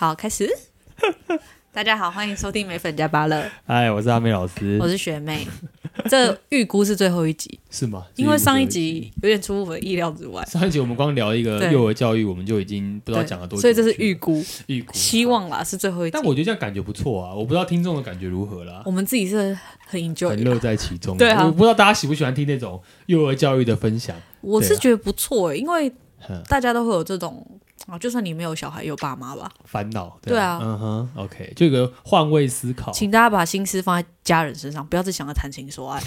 好，开始。大家好，欢迎收听美粉加芭乐。嗨，我是阿美老师，我是学妹。这预估是最后一集，是吗？因为上一集有点出乎我的意料之外。上一集我们光聊一个幼儿教育，我们就已经不知道讲了多久，所以这是预估，预估。希望啦是最后一集，但我觉得这样感觉不错啊，我不知道听众的感觉如何啦。我们自己是很 enjoy，很乐在其中。对啊，我不知道大家喜不喜欢听那种幼儿教育的分享。我是觉得不错诶，因为大家都会有这种。啊，就算你没有小孩，有爸妈吧，烦恼对，对啊，嗯哼，OK，这个换位思考，请大家把心思放在家人身上，不要再想着谈情说爱。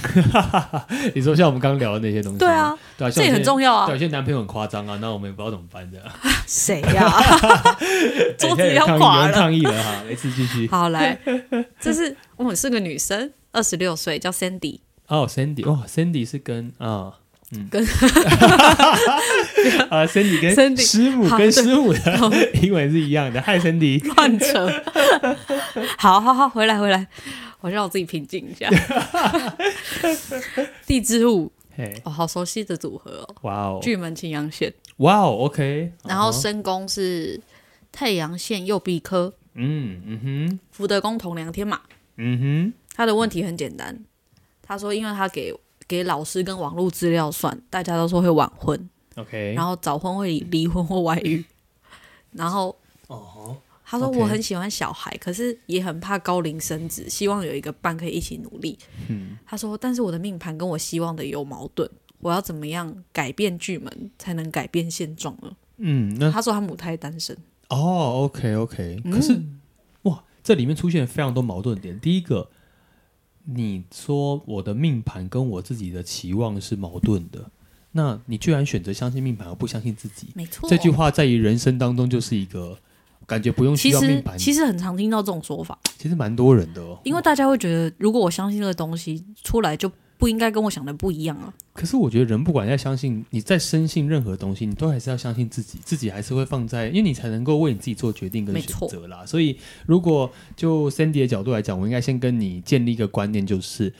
你说像我们刚刚聊的那些东西，对啊，对啊，这也很重要啊。有些男朋友很夸张啊，那我们也不知道怎么办的。谁呀、啊？桌子要垮了，抗议了哈，没事继续。好来，这是我是个女生，二十六岁，叫 Sandy。哦，Sandy，哇，Sandy 是跟啊。哦嗯，跟啊，Sandy 跟师母跟师母的 英文是一样的。Hi Sandy，乱扯。好好好，回来回来，我让我自己平静一下。地支午，哦，好熟悉的组合哦。哇哦，巨门青阳线。哇哦，OK。然后申宫是太阳线右臂科。嗯嗯哼。福德宫同梁天马。嗯哼。他的问题很简单，他说，因为他给。给老师跟网络资料算，大家都说会晚婚，OK，然后早婚会离婚或外遇，然后哦，他说我很喜欢小孩，可是也很怕高龄生子，希望有一个伴可以一起努力。嗯，他说，但是我的命盘跟我希望的有矛盾，我要怎么样改变巨门才能改变现状呢？嗯，那他说他母胎单身。哦，OK OK，可是、嗯、哇，这里面出现非常多矛盾点。第一个。你说我的命盘跟我自己的期望是矛盾的，那你居然选择相信命盘而不相信自己？没错，这句话在于人生当中就是一个感觉不用需要命盘。其实很常听到这种说法，其实蛮多人的哦。因为大家会觉得，如果我相信这个东西出来就。不应该跟我想的不一样啊！可是我觉得人不管要相信，你在深信任何东西，你都还是要相信自己，自己还是会放在，因为你才能够为你自己做决定跟选择啦。所以，如果就 Sandy 的角度来讲，我应该先跟你建立一个观念，就是。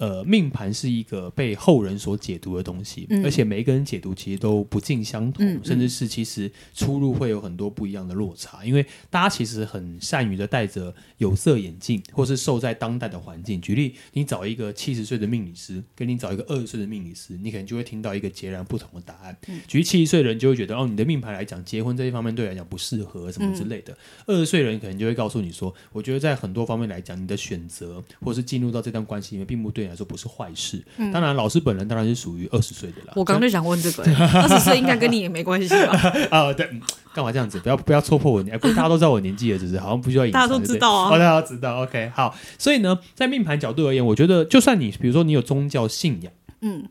呃，命盘是一个被后人所解读的东西，嗯、而且每一个人解读其实都不尽相同，嗯、甚至是其实出入会有很多不一样的落差。因为大家其实很善于的戴着有色眼镜，或是受在当代的环境。举例，你找一个七十岁的命理师，跟你找一个二十岁的命理师，你可能就会听到一个截然不同的答案。嗯、举例七十岁的人就会觉得，哦，你的命盘来讲，结婚这一方面对你来讲不适合什么之类的。二十岁人可能就会告诉你说，我觉得在很多方面来讲，你的选择或是进入到这段关系里面，并不对你来说不是坏事，嗯、当然老师本人当然是属于二十岁的啦。我刚刚就想问这个，二十岁应该跟你也没关系吧？啊、哦，对，干嘛这样子？不要不要戳破我年，大家都知道我年纪了，只是好像不需要隐藏。大家都知道啊，大家都知道。OK，好，所以呢，在命盘角度而言，我觉得就算你比如说你有宗教信仰，嗯。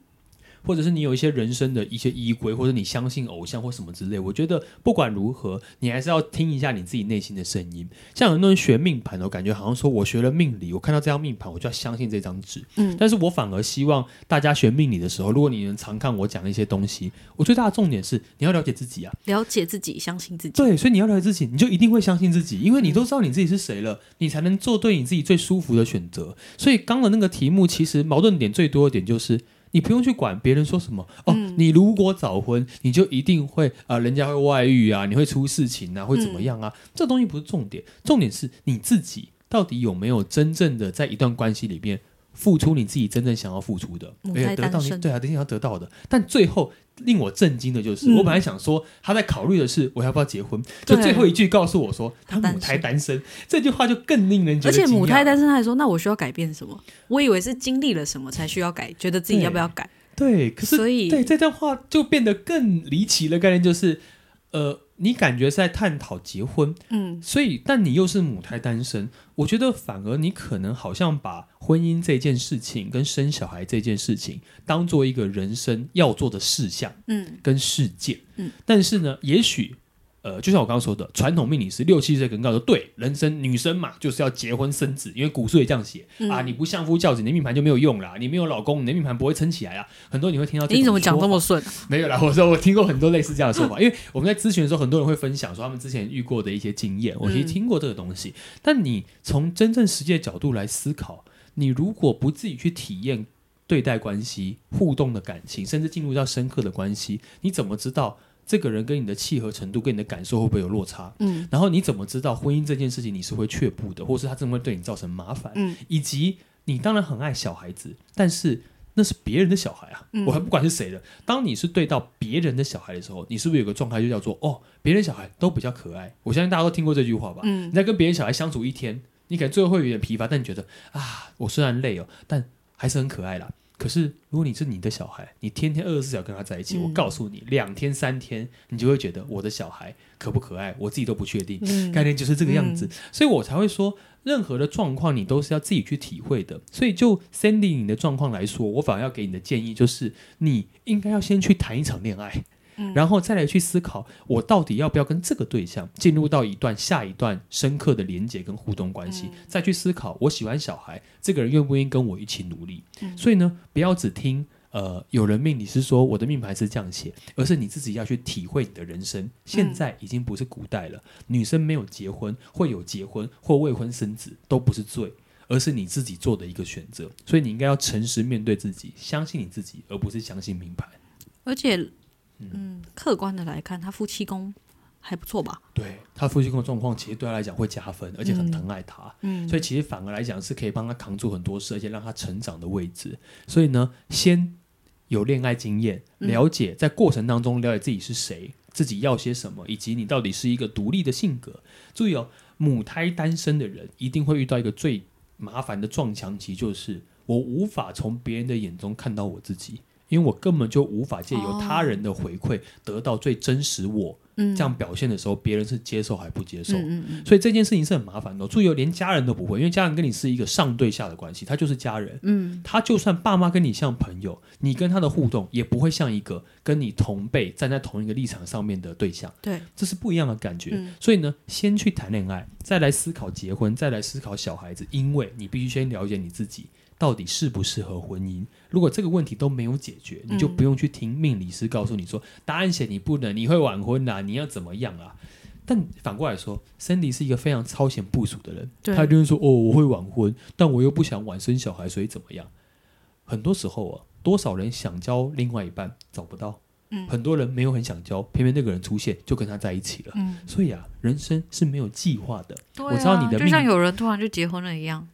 或者是你有一些人生的一些依归，或者你相信偶像或什么之类，我觉得不管如何，你还是要听一下你自己内心的声音。像很多人学命盘，我感觉好像说我学了命理，我看到这张命盘，我就要相信这张纸。嗯，但是我反而希望大家学命理的时候，如果你能常看我讲的一些东西，我最大的重点是你要了解自己啊，了解自己，相信自己。对，所以你要了解自己，你就一定会相信自己，因为你都知道你自己是谁了，你才能做对你自己最舒服的选择。所以刚的那个题目，其实矛盾点最多的点就是。你不用去管别人说什么哦。你如果早婚，你就一定会啊、呃，人家会外遇啊，你会出事情啊，会怎么样啊？嗯、这东西不是重点，重点是你自己到底有没有真正的在一段关系里面付出你自己真正想要付出的，而且得到你对啊，一下要得到的。但最后令我震惊的就是，嗯、我本来想说他在考虑的是我要不要结婚，就最后一句告诉我说他母胎单身，这句话就更令人觉得。而且母胎单身他还说，那我需要改变什么？我以为是经历了什么才需要改，觉得自己要不要改？对，对，可是所以对这段话就变得更离奇的概念就是，呃。你感觉是在探讨结婚，嗯，所以但你又是母胎单身，我觉得反而你可能好像把婚姻这件事情跟生小孩这件事情当做一个人生要做的事项，嗯，跟事件，嗯，但是呢，也许。呃，就像我刚刚说的，传统命理师六七岁可能告诉说，对，人生女生嘛，就是要结婚生子，因为古书也这样写、嗯、啊。你不相夫教子，你的命盘就没有用啦。你没有老公，你的命盘不会撑起来啊。很多你会听到这，你怎么讲这么顺？没有啦，我说我听过很多类似这样的说法，因为我们在咨询的时候，很多人会分享说他们之前遇过的一些经验。我其实听过这个东西，嗯、但你从真正实际的角度来思考，你如果不自己去体验对待关系、互动的感情，甚至进入到深刻的关系，你怎么知道？这个人跟你的契合程度，跟你的感受会不会有落差？嗯，然后你怎么知道婚姻这件事情你是会却步的，或是他真的会对你造成麻烦？嗯，以及你当然很爱小孩子，但是那是别人的小孩啊，嗯、我还不管是谁的。当你是对到别人的小孩的时候，你是不是有个状态就叫做哦，别人小孩都比较可爱？我相信大家都听过这句话吧？嗯，你在跟别人小孩相处一天，你可能最后会有点疲乏，但你觉得啊，我虽然累哦，但还是很可爱啦。可是，如果你是你的小孩，你天天二十四小时跟他在一起，嗯、我告诉你，两天三天，你就会觉得我的小孩可不可爱，我自己都不确定。嗯、概念就是这个样子，嗯、所以我才会说，任何的状况你都是要自己去体会的。所以，就 Sandy 你的状况来说，我反而要给你的建议就是，你应该要先去谈一场恋爱。然后再来去思考，我到底要不要跟这个对象进入到一段下一段深刻的连接跟互动关系？嗯、再去思考，我喜欢小孩，这个人愿不愿意跟我一起努力？嗯、所以呢，不要只听呃有人命你是说我的命盘是这样写，而是你自己要去体会你的人生。现在已经不是古代了，嗯、女生没有结婚，会有结婚或未婚生子都不是罪，而是你自己做的一个选择。所以你应该要诚实面对自己，相信你自己，而不是相信命牌。而且。嗯，客观的来看，他夫妻宫还不错吧？对，他夫妻宫的状况，其实对他来讲会加分，而且很疼爱他。嗯，所以其实反而来讲是可以帮他扛住很多事，而且让他成长的位置。所以呢，先有恋爱经验，了解在过程当中了解自己是谁，自己要些什么，以及你到底是一个独立的性格。注意哦，母胎单身的人一定会遇到一个最麻烦的撞墙期，就是我无法从别人的眼中看到我自己。因为我根本就无法借由他人的回馈得到最真实我这样表现的时候，别人是接受还不接受？所以这件事情是很麻烦的。注意，连家人都不会，因为家人跟你是一个上对下的关系，他就是家人。嗯，他就算爸妈跟你像朋友，你跟他的互动也不会像一个跟你同辈站在同一个立场上面的对象。对，这是不一样的感觉。所以呢，先去谈恋爱，再来思考结婚，再来思考小孩子，因为你必须先了解你自己。到底适不适合婚姻？如果这个问题都没有解决，你就不用去听命理师告诉你说，嗯、答案写你不能，你会晚婚啊，你要怎么样啊？但反过来说，Cindy 是一个非常超前部署的人，他就会说哦，我会晚婚，但我又不想晚生小孩，所以怎么样？很多时候啊，多少人想交另外一半找不到，嗯、很多人没有很想交，偏偏那个人出现就跟他在一起了，嗯、所以啊，人生是没有计划的。啊、我知道你的命，就像有人突然就结婚了一样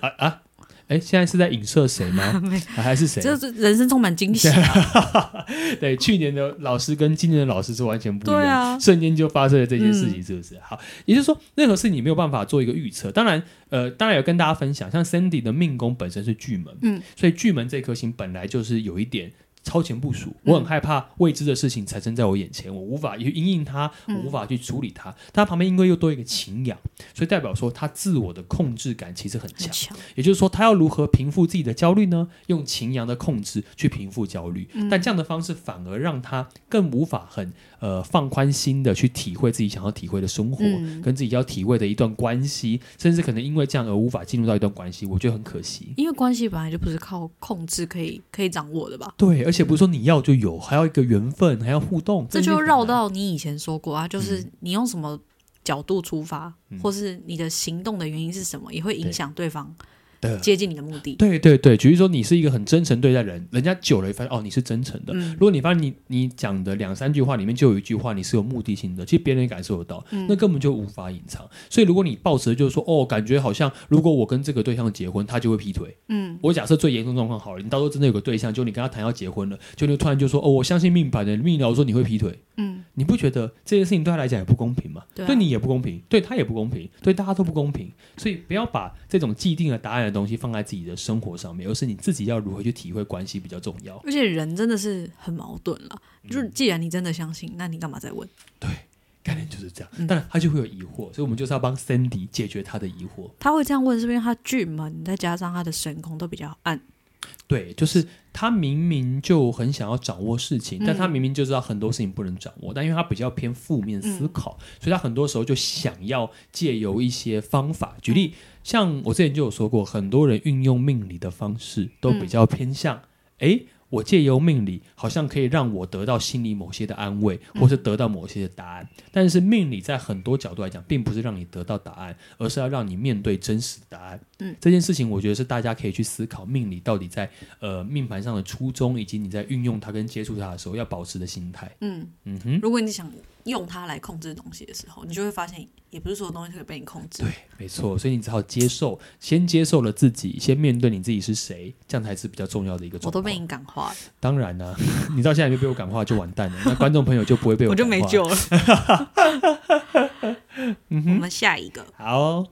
啊 啊！哎，现在是在影射谁吗？没还是谁？就是人生充满惊喜啊。对，去年的老师跟今年的老师是完全不一样，对啊，瞬间就发生了这件事情，是不是？嗯、好，也就是说，任何事你没有办法做一个预测。当然，呃，当然有跟大家分享，像 Sandy 的命宫本身是巨门，嗯，所以巨门这颗星本来就是有一点。超前部署，我很害怕未知的事情产生在我眼前，我无法去应应它，我无法去处理它。他、嗯、旁边因为又多一个情羊，所以代表说他自我的控制感其实很强。也就是说，他要如何平复自己的焦虑呢？用情羊的控制去平复焦虑，嗯、但这样的方式反而让他更无法很呃放宽心的去体会自己想要体会的生活，嗯、跟自己要体会的一段关系，甚至可能因为这样而无法进入到一段关系，我觉得很可惜。因为关系本来就不是靠控制可以可以掌握的吧？对，而且不是说你要就有，还要一个缘分，还要互动，这就绕到你以前说过啊，就是你用什么角度出发，嗯、或是你的行动的原因是什么，也会影响对方。接近你的目的，对对对，举例说，你是一个很真诚对待人，人家久了发现哦，你是真诚的。嗯、如果你发现你你讲的两三句话里面就有一句话你是有目的性的，其实别人也感受得到，嗯、那根本就无法隐藏。所以如果你抱持的就是说哦，感觉好像如果我跟这个对象结婚，他就会劈腿。嗯，我假设最严重状况好了，你到时候真的有个对象，就你跟他谈要结婚了，就你突然就说哦，我相信命盘的命聊说你会劈腿。嗯，你不觉得这件事情对他来讲也不公平吗？对，啊、对你也不公平，对他也不公平，对大家都不公平。所以不要把这种既定的答案的东西放在自己的生活上面，而是你自己要如何去体会关系比较重要。而且人真的是很矛盾了，嗯、就是既然你真的相信，那你干嘛再问？对，概念就是这样。嗯、但他就会有疑惑，所以我们就是要帮 Sandy 解决他的疑惑。他会这样问，是不是因为他巨门再加上他的神空都比较暗？对，就是他明明就很想要掌握事情，嗯、但他明明就知道很多事情不能掌握，但因为他比较偏负面思考，嗯、所以他很多时候就想要借由一些方法，举例，像我之前就有说过，很多人运用命理的方式都比较偏向，哎、嗯。我借由命理好像可以让我得到心里某些的安慰，或是得到某些的答案。嗯、但是命理在很多角度来讲，并不是让你得到答案，而是要让你面对真实的答案。嗯，这件事情我觉得是大家可以去思考命理到底在呃命盘上的初衷，以及你在运用它跟接触它的时候要保持的心态。嗯嗯哼，如果你想用它来控制东西的时候，你就会发现，也不是所有东西可以被你控制。对，没错。所以你只好接受，先接受了自己，先面对你自己是谁，这样才是比较重要的一个。我都被你感化了。当然呢、啊，你到现在没被我感化就完蛋了，那观众朋友就不会被我。我就没救了。嗯、我们下一个。好、哦，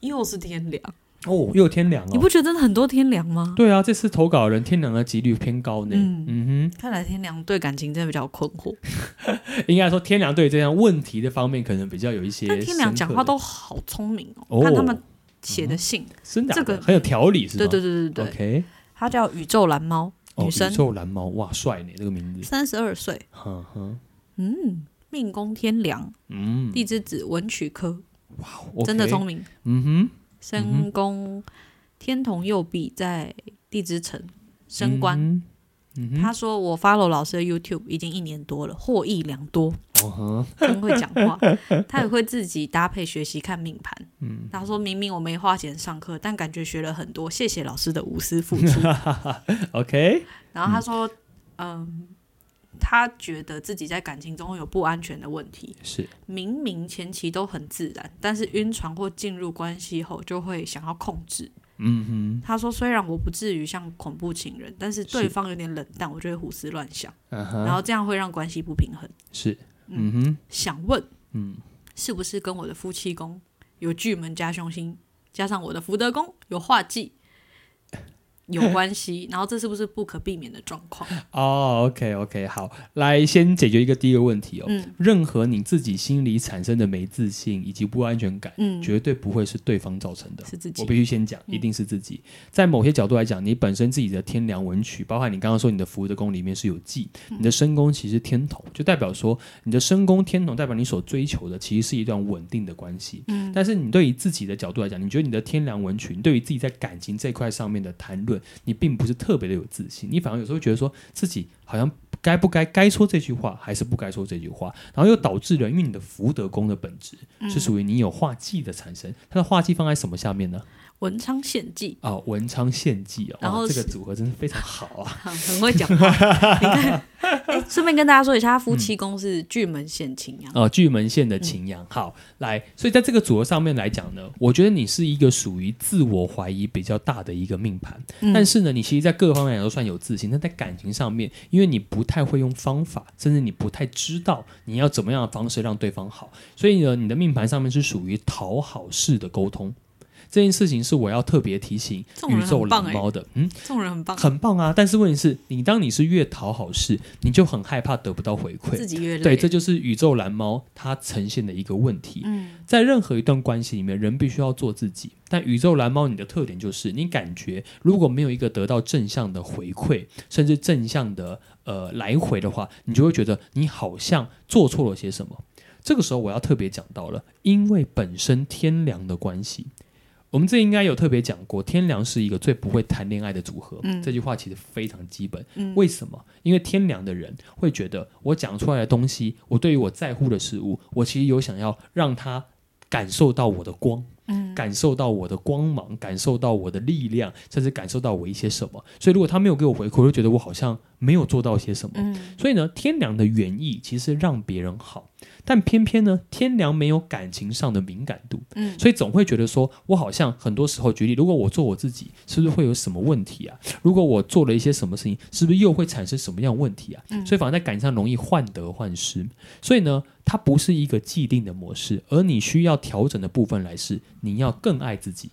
又是天梁。哦，又有天凉哦！你不觉得真的很多天凉吗？对啊，这次投稿人天凉的几率偏高呢。嗯，嗯哼，看来天凉对感情真的比较困惑。应该说，天凉对这样问题的方面可能比较有一些。但天凉讲话都好聪明哦，哦看他们写的信，真的、嗯、这个很有条理，是吗？对对对对对。OK，他叫宇宙蓝猫，女生。哦、宇宙蓝猫，哇，帅呢，这个名字。三十二岁。呵呵嗯，命宫天凉，嗯，地之子文曲科，哇，okay、真的聪明。嗯哼。身宫天同右臂在地支城升官，嗯嗯、他说我 follow 老师的 YouTube 已经一年多了，获益良多。哦、真会讲话，他也会自己搭配学习看命盘。嗯、他说明明我没花钱上课，但感觉学了很多。谢谢老师的无私付出。OK，然后他说，嗯。嗯他觉得自己在感情中会有不安全的问题，是。明明前期都很自然，但是晕船或进入关系后就会想要控制。嗯哼，他说虽然我不至于像恐怖情人，但是对方有点冷淡，我就会胡思乱想，然后这样会让关系不平衡。是，嗯哼，想问，嗯，是不是跟我的夫妻宫有巨门加凶星，加上我的福德宫有化忌？有 关系，然后这是不是不可避免的状况？哦、oh，OK OK，好，来先解决一个第一个问题哦。嗯、任何你自己心里产生的没自信以及不安全感，嗯，绝对不会是对方造成的，是自己。我必须先讲，一定是自己。嗯、在某些角度来讲，你本身自己的天梁文曲，包括你刚刚说你的福德宫里面是有忌，嗯、你的身宫其实天同，就代表说你的身宫天同代表你所追求的其实是一段稳定的关系。嗯，但是你对于自己的角度来讲，你觉得你的天梁文曲，你对于自己在感情这块上面的谈论。你并不是特别的有自信，你反而有时候觉得说自己好像该不该该说这句话，还是不该说这句话，然后又导致了，因为你的福德宫的本质是属于你有化忌的产生，它的化忌放在什么下面呢？文昌献祭哦，文昌献祭哦，然后这个组合真是非常好啊，很会讲话。你看，哎，顺便跟大家说一下，他夫妻宫是巨门县擎阳哦，巨门县的擎阳。好，来，所以在这个组合上面来讲呢，我觉得你是一个属于自我怀疑比较大的一个命盘，但是呢，你其实，在各个方面来都算有自信。但在感情上面，因为你不太会用方法，甚至你不太知道你要怎么样的方式让对方好，所以呢，你的命盘上面是属于讨好式的沟通。这件事情是我要特别提醒宇宙蓝猫的，嗯，这种人很棒，很棒啊！但是问题是，你当你是越讨好事，你就很害怕得不到回馈，自己越累。对，这就是宇宙蓝猫它呈现的一个问题。嗯，在任何一段关系里面，人必须要做自己。但宇宙蓝猫你的特点就是，你感觉如果没有一个得到正向的回馈，甚至正向的呃来回的话，你就会觉得你好像做错了些什么。这个时候我要特别讲到了，因为本身天良的关系。我们这应该有特别讲过，天良是一个最不会谈恋爱的组合。嗯，这句话其实非常基本。嗯，为什么？因为天良的人会觉得，我讲出来的东西，我对于我在乎的事物，我其实有想要让他感受到我的光，嗯，感受到我的光芒，感受到我的力量，甚至感受到我一些什么。所以，如果他没有给我回馈，我就觉得我好像没有做到些什么。嗯，所以呢，天良的原意其实让别人好。但偏偏呢，天良没有感情上的敏感度，嗯，所以总会觉得说，我好像很多时候举例，如果我做我自己，是不是会有什么问题啊？如果我做了一些什么事情，是不是又会产生什么样问题啊？嗯，所以反而在感情上容易患得患失。所以呢，它不是一个既定的模式，而你需要调整的部分来是，你要更爱自己。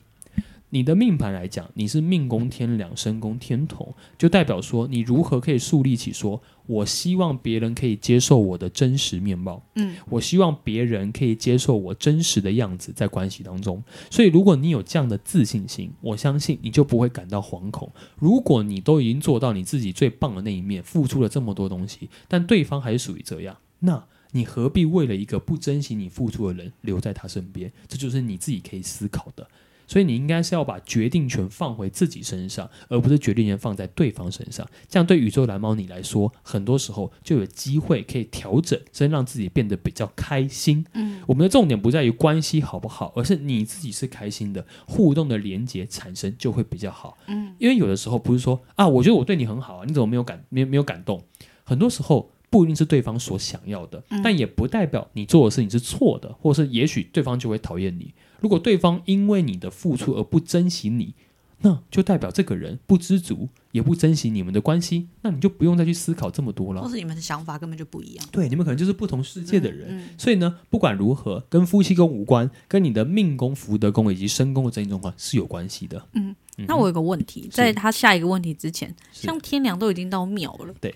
你的命盘来讲，你是命宫天梁，身宫天同，就代表说你如何可以树立起说，我希望别人可以接受我的真实面貌，嗯，我希望别人可以接受我真实的样子，在关系当中。所以，如果你有这样的自信心，我相信你就不会感到惶恐。如果你都已经做到你自己最棒的那一面，付出了这么多东西，但对方还是属于这样，那你何必为了一个不珍惜你付出的人留在他身边？这就是你自己可以思考的。所以你应该是要把决定权放回自己身上，而不是决定权放在对方身上。这样对宇宙蓝猫你来说，很多时候就有机会可以调整，甚至让自己变得比较开心。嗯，我们的重点不在于关系好不好，而是你自己是开心的，互动的连接产生就会比较好。嗯，因为有的时候不是说啊，我觉得我对你很好啊，你怎么没有感没没有感动？很多时候。不一定是对方所想要的，但也不代表你做的事情是错的，或是也许对方就会讨厌你。如果对方因为你的付出而不珍惜你，那就代表这个人不知足，也不珍惜你们的关系。那你就不用再去思考这么多了。或是你们的想法根本就不一样。对，你们可能就是不同世界的人。嗯嗯、所以呢，不管如何，跟夫妻宫无关，跟你的命宫、福德宫以及身宫的这一种状况是有关系的。嗯，那我有个问题，在他下一个问题之前，像天梁都已经到庙了，对。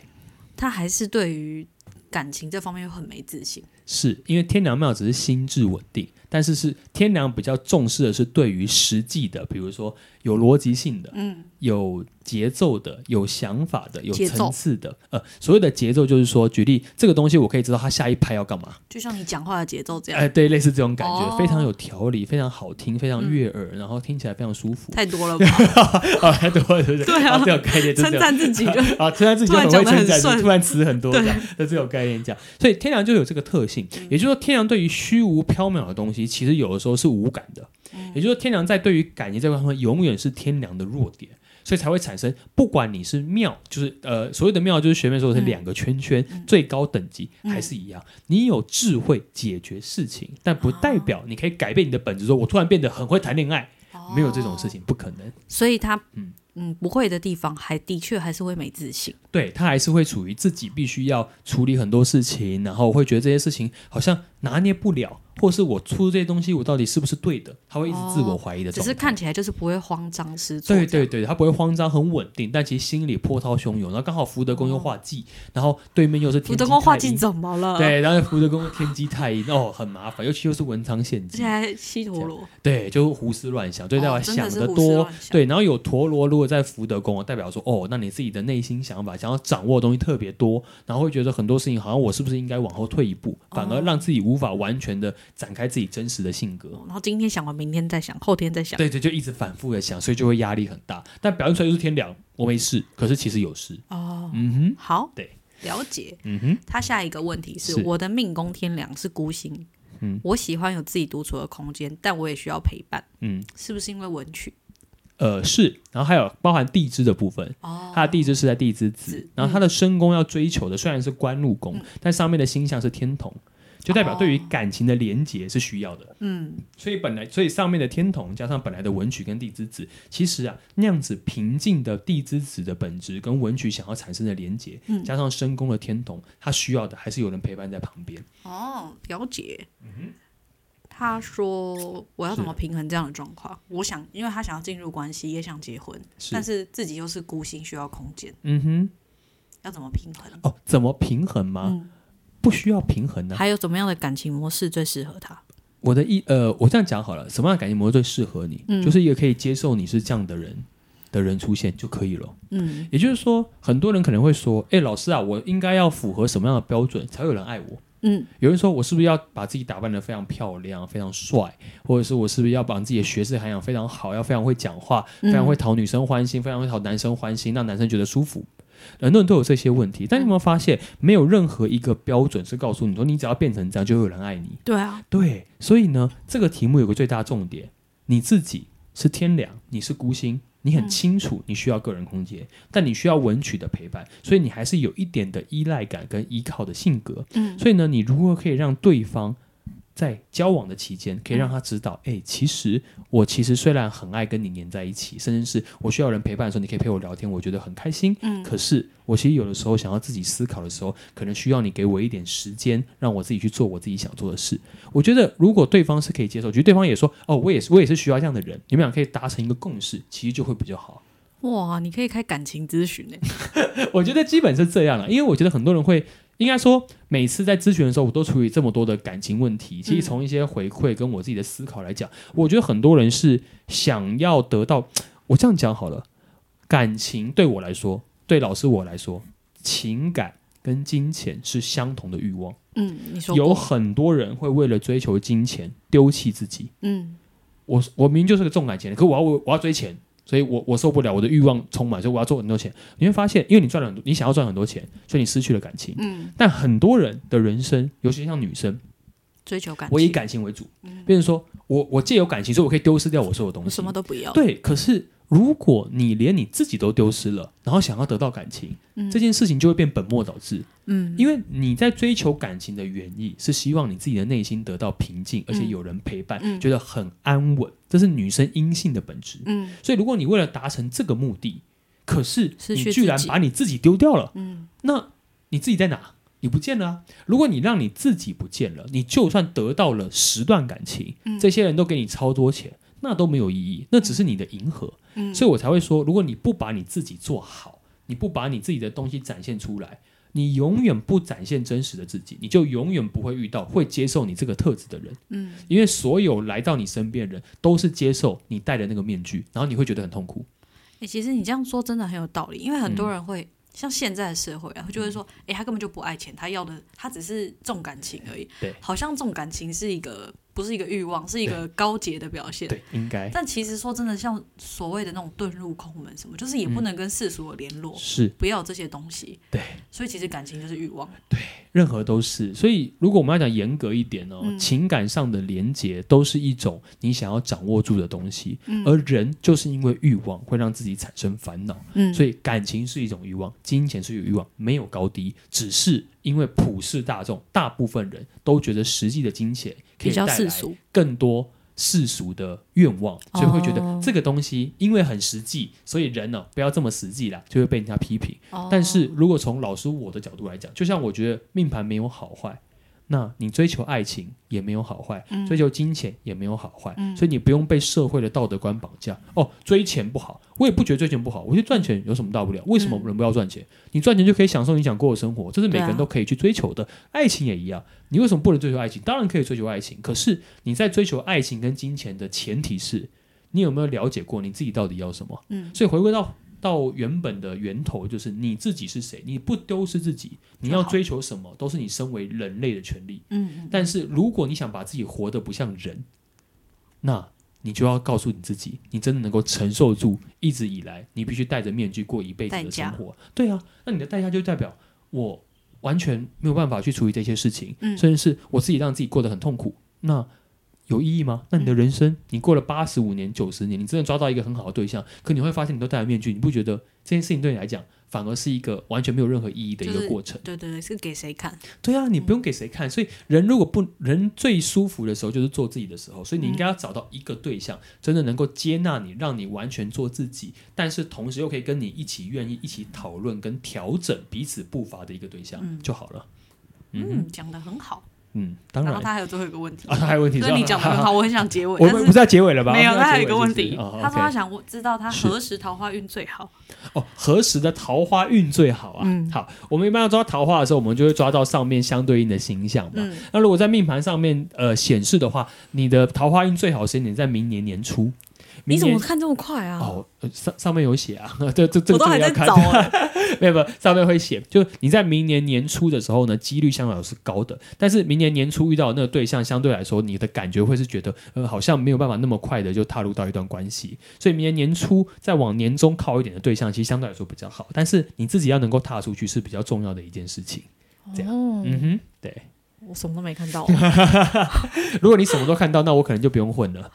他还是对于感情这方面又很没自信，是因为天良庙只是心智稳定，但是是天良比较重视的是对于实际的，比如说有逻辑性的，嗯，有。节奏的、有想法的、有层次的，呃，所谓的节奏就是说，举例这个东西，我可以知道他下一拍要干嘛，就像你讲话的节奏这样，哎，对，类似这种感觉，哦、非常有条理，非常好听，非常悦耳，嗯、然后听起来非常舒服。太多了吧？啊，太多了，对不对？对啊，这种概念，称赞自己就啊，称赞自己就很会称赞，突然词很多这样，的对这种概念讲，所以天良就有这个特性，嗯、也就是说，天良对于虚无缥缈的东西，其实有的时候是无感的，嗯、也就是说，天良在对于感情这块方面，永远是天良的弱点。所以才会产生，不管你是庙，就是呃所谓的庙，就是学妹说的是两个圈圈，嗯、最高等级还是一样。嗯、你有智慧解决事情，但不代表你可以改变你的本质。说我突然变得很会谈恋爱，哦、没有这种事情，不可能。所以他嗯嗯不会的地方，还的确还是会没自信。对，他还是会处于自己必须要处理很多事情，然后会觉得这些事情好像拿捏不了。或是我出这些东西，我到底是不是对的？他会一直自我怀疑的。只是看起来就是不会慌张失措。对对对，他不会慌张，很稳定，但其实心里波涛汹涌。然后刚好福德宫又化忌，然后对面又是。福德宫化忌怎么了？对，然后福德宫天机太阴，哦，很麻烦，尤其又是文昌献祭。现在西陀螺。对，就胡思乱想，对，代表想的多。对，然后有陀螺，如果在福德宫，代表说，哦，那你自己的内心想法，想要掌握的东西特别多，然后会觉得很多事情好像我是不是应该往后退一步，反而让自己无法完全的展开自己真。实的性格，然后今天想完，明天再想，后天再想，对对，就一直反复的想，所以就会压力很大。但表现出来就是天凉，我没事，可是其实有事。哦，嗯哼，好，对，了解。嗯哼，他下一个问题是，是。我的命宫天梁是孤星，嗯，我喜欢有自己独处的空间，但我也需要陪伴，嗯，是不是因为文曲？呃，是，然后还有包含地支的部分，哦，他的地支是在地支子，然后他的身宫要追求的虽然是官禄宫，嗯，但上面的星象是天同。就代表对于感情的连结是需要的，哦、嗯，所以本来所以上面的天同加上本来的文曲跟地支子，其实啊那样子平静的地支子的本质跟文曲想要产生的连结，嗯、加上深宫的天同，他需要的还是有人陪伴在旁边。哦，了解。嗯，他说我要怎么平衡这样的状况？我想，因为他想要进入关系，也想结婚，是但是自己又是孤星，需要空间。嗯哼，要怎么平衡？哦，怎么平衡吗？嗯不需要平衡呢？还有怎么样的感情模式最适合他？我的意呃，我这样讲好了，什么样的感情模式最适合你？嗯，就是一个可以接受你是这样的人的人出现就可以了。嗯，也就是说，很多人可能会说：“哎，老师啊，我应该要符合什么样的标准才有人爱我？”嗯，有人说我是不是要把自己打扮得非常漂亮、非常帅，或者是我是不是要把自己的学识涵养非常好，要非常会讲话，非常会讨女生欢心，非常会讨男生欢心，让男生觉得舒服？很多人都有这些问题，但你有没有发现，没有任何一个标准是告诉你说，你只要变成这样，就会有人爱你。对啊，对，所以呢，这个题目有个最大重点，你自己是天良，你是孤星，你很清楚你需要个人空间，嗯、但你需要文曲的陪伴，所以你还是有一点的依赖感跟依靠的性格。嗯，所以呢，你如何可以让对方。在交往的期间，可以让他知道，哎、其实我其实虽然很爱跟你黏在一起，甚至是我需要人陪伴的时候，你可以陪我聊天，我觉得很开心。嗯，可是我其实有的时候想要自己思考的时候，可能需要你给我一点时间，让我自己去做我自己想做的事。我觉得如果对方是可以接受，觉得对方也说，哦，我也是，我也是需要这样的人，你们俩可以达成一个共识，其实就会比较好。哇，你可以开感情咨询呢？我觉得基本是这样了，因为我觉得很多人会。应该说，每次在咨询的时候，我都处理这么多的感情问题。其实从一些回馈跟我自己的思考来讲，我觉得很多人是想要得到。我这样讲好了，感情对我来说，对老师我来说，情感跟金钱是相同的欲望。嗯，你说有很多人会为了追求金钱丢弃自己。嗯，我我明明就是个重感情的，可我要我我要追钱，所以我我受不了，我的欲望充满，所以我要做很多钱。你会发现，因为你赚了很多，你想要赚很多钱，所以你失去了感情。嗯。但很多人的人生，尤其像女生，追求感情，我以感情为主。嗯。变成说我我借有感情，所以我可以丢失掉我所有东西，什么都不要。对，可是。如果你连你自己都丢失了，然后想要得到感情，嗯、这件事情就会变本末倒置。嗯，因为你在追求感情的原意是希望你自己的内心得到平静，而且有人陪伴，嗯、觉得很安稳，这是女生阴性的本质。嗯，所以如果你为了达成这个目的，可是你居然把你自己丢掉了，嗯，那你自己在哪？你不见了啊！如果你让你自己不见了，你就算得到了十段感情，嗯、这些人都给你超多钱。那都没有意义，那只是你的迎合，嗯，所以我才会说，如果你不把你自己做好，你不把你自己的东西展现出来，你永远不展现真实的自己，你就永远不会遇到会接受你这个特质的人，嗯，因为所有来到你身边的人都是接受你戴的那个面具，然后你会觉得很痛苦。欸，其实你这样说真的很有道理，因为很多人会。像现在的社会啊，就会说，哎、欸，他根本就不爱钱，他要的他只是重感情而已。对，好像重感情是一个不是一个欲望，是一个高洁的表现。对，应该。但其实说真的，像所谓的那种遁入空门什么，就是也不能跟世俗的联络，是、嗯、不要这些东西。对，所以其实感情就是欲望。对，任何都是。所以如果我们要讲严格一点哦，嗯、情感上的连结都是一种你想要掌握住的东西，嗯、而人就是因为欲望会让自己产生烦恼。嗯，所以感情是一种欲望。金钱是有欲望，没有高低，只是因为普世大众，大部分人都觉得实际的金钱可以带来更多世俗的愿望，所以会觉得这个东西因为很实际，所以人呢、哦、不要这么实际啦，就会被人家批评。但是如果从老师我的角度来讲，就像我觉得命盘没有好坏。那你追求爱情也没有好坏，嗯、追求金钱也没有好坏，嗯、所以你不用被社会的道德观绑架。哦，追钱不好，我也不觉得追钱不好，我觉得赚钱有什么大不了？为什么人不要赚钱？嗯、你赚钱就可以享受你想过的生活，这是每个人都可以去追求的。啊、爱情也一样，你为什么不能追求爱情？当然可以追求爱情，可是你在追求爱情跟金钱的前提是，你有没有了解过你自己到底要什么？嗯，所以回归到。到原本的源头，就是你自己是谁，你不丢失自己，你要追求什么，都是你身为人类的权利。但是如果你想把自己活得不像人，那你就要告诉你自己，你真的能够承受住一直以来你必须戴着面具过一辈子的生活。对啊，那你的代价就代表我完全没有办法去处理这些事情，嗯，甚至是我自己让自己过得很痛苦。那有意义吗？那你的人生，你过了八十五年、九十年，你真的抓到一个很好的对象，可你会发现你都戴了面具，你不觉得这件事情对你来讲反而是一个完全没有任何意义的一个过程？对对对，是给谁看？对啊，你不用给谁看。所以人如果不人最舒服的时候，就是做自己的时候。所以你应该要找到一个对象，真的能够接纳你，让你完全做自己，但是同时又可以跟你一起愿意一起讨论跟调整彼此步伐的一个对象就好了。嗯，讲的很好。嗯，当然。然后他还有最后一个问题啊，他还有问题。所以你讲的很好，我很想结尾。我们不是在结尾了吧？没有，他还有一个问题。他说他想知道他何时桃花运最好。哦，何时的桃花运最好啊？嗯，好，我们一般要抓桃花的时候，我们就会抓到上面相对应的形象嘛。那如果在命盘上面呃显示的话，你的桃花运最好时间点在明年年初。你怎么看这么快啊？哦，上上面有写啊，这这这我都还在找。没有没有，上面会写，就你在明年年初的时候呢，几率相对来说是高的。但是明年年初遇到的那个对象，相对来说，你的感觉会是觉得，呃，好像没有办法那么快的就踏入到一段关系。所以明年年初再往年中靠一点的对象，其实相对来说比较好。但是你自己要能够踏出去是比较重要的一件事情。这样，哦、嗯哼，对。我什么都没看到。如果你什么都看到，那我可能就不用混了。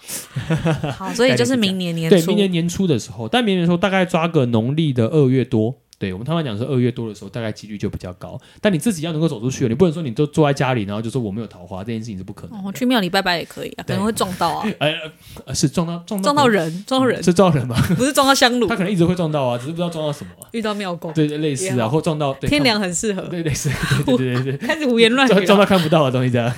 好，所以就是明年年初，对，明年年初的时候，但明年年初大概抓个农历的二月多。对，我们通常讲是二月多的时候，大概几率就比较高。但你自己要能够走出去，你不能说你都坐在家里，然后就说我没有桃花，这件事情是不可能。哦，去庙里拜拜也可以啊，可能会撞到啊。哎，是撞到撞到撞到人，撞到人是撞人吗？不是撞到香炉，他可能一直会撞到啊，只是不知道撞到什么。遇到庙公，对对，类似啊，或撞到天梁很适合，对，类似，对对对对，开始胡言乱语，撞到看不到的东西这样。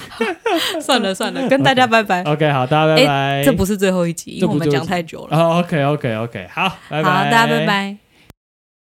算了算了，跟大家拜拜。OK，好，大家拜拜。这不是最后一集，因为我们讲太久了。OK OK OK，好，拜拜，好，大家拜拜。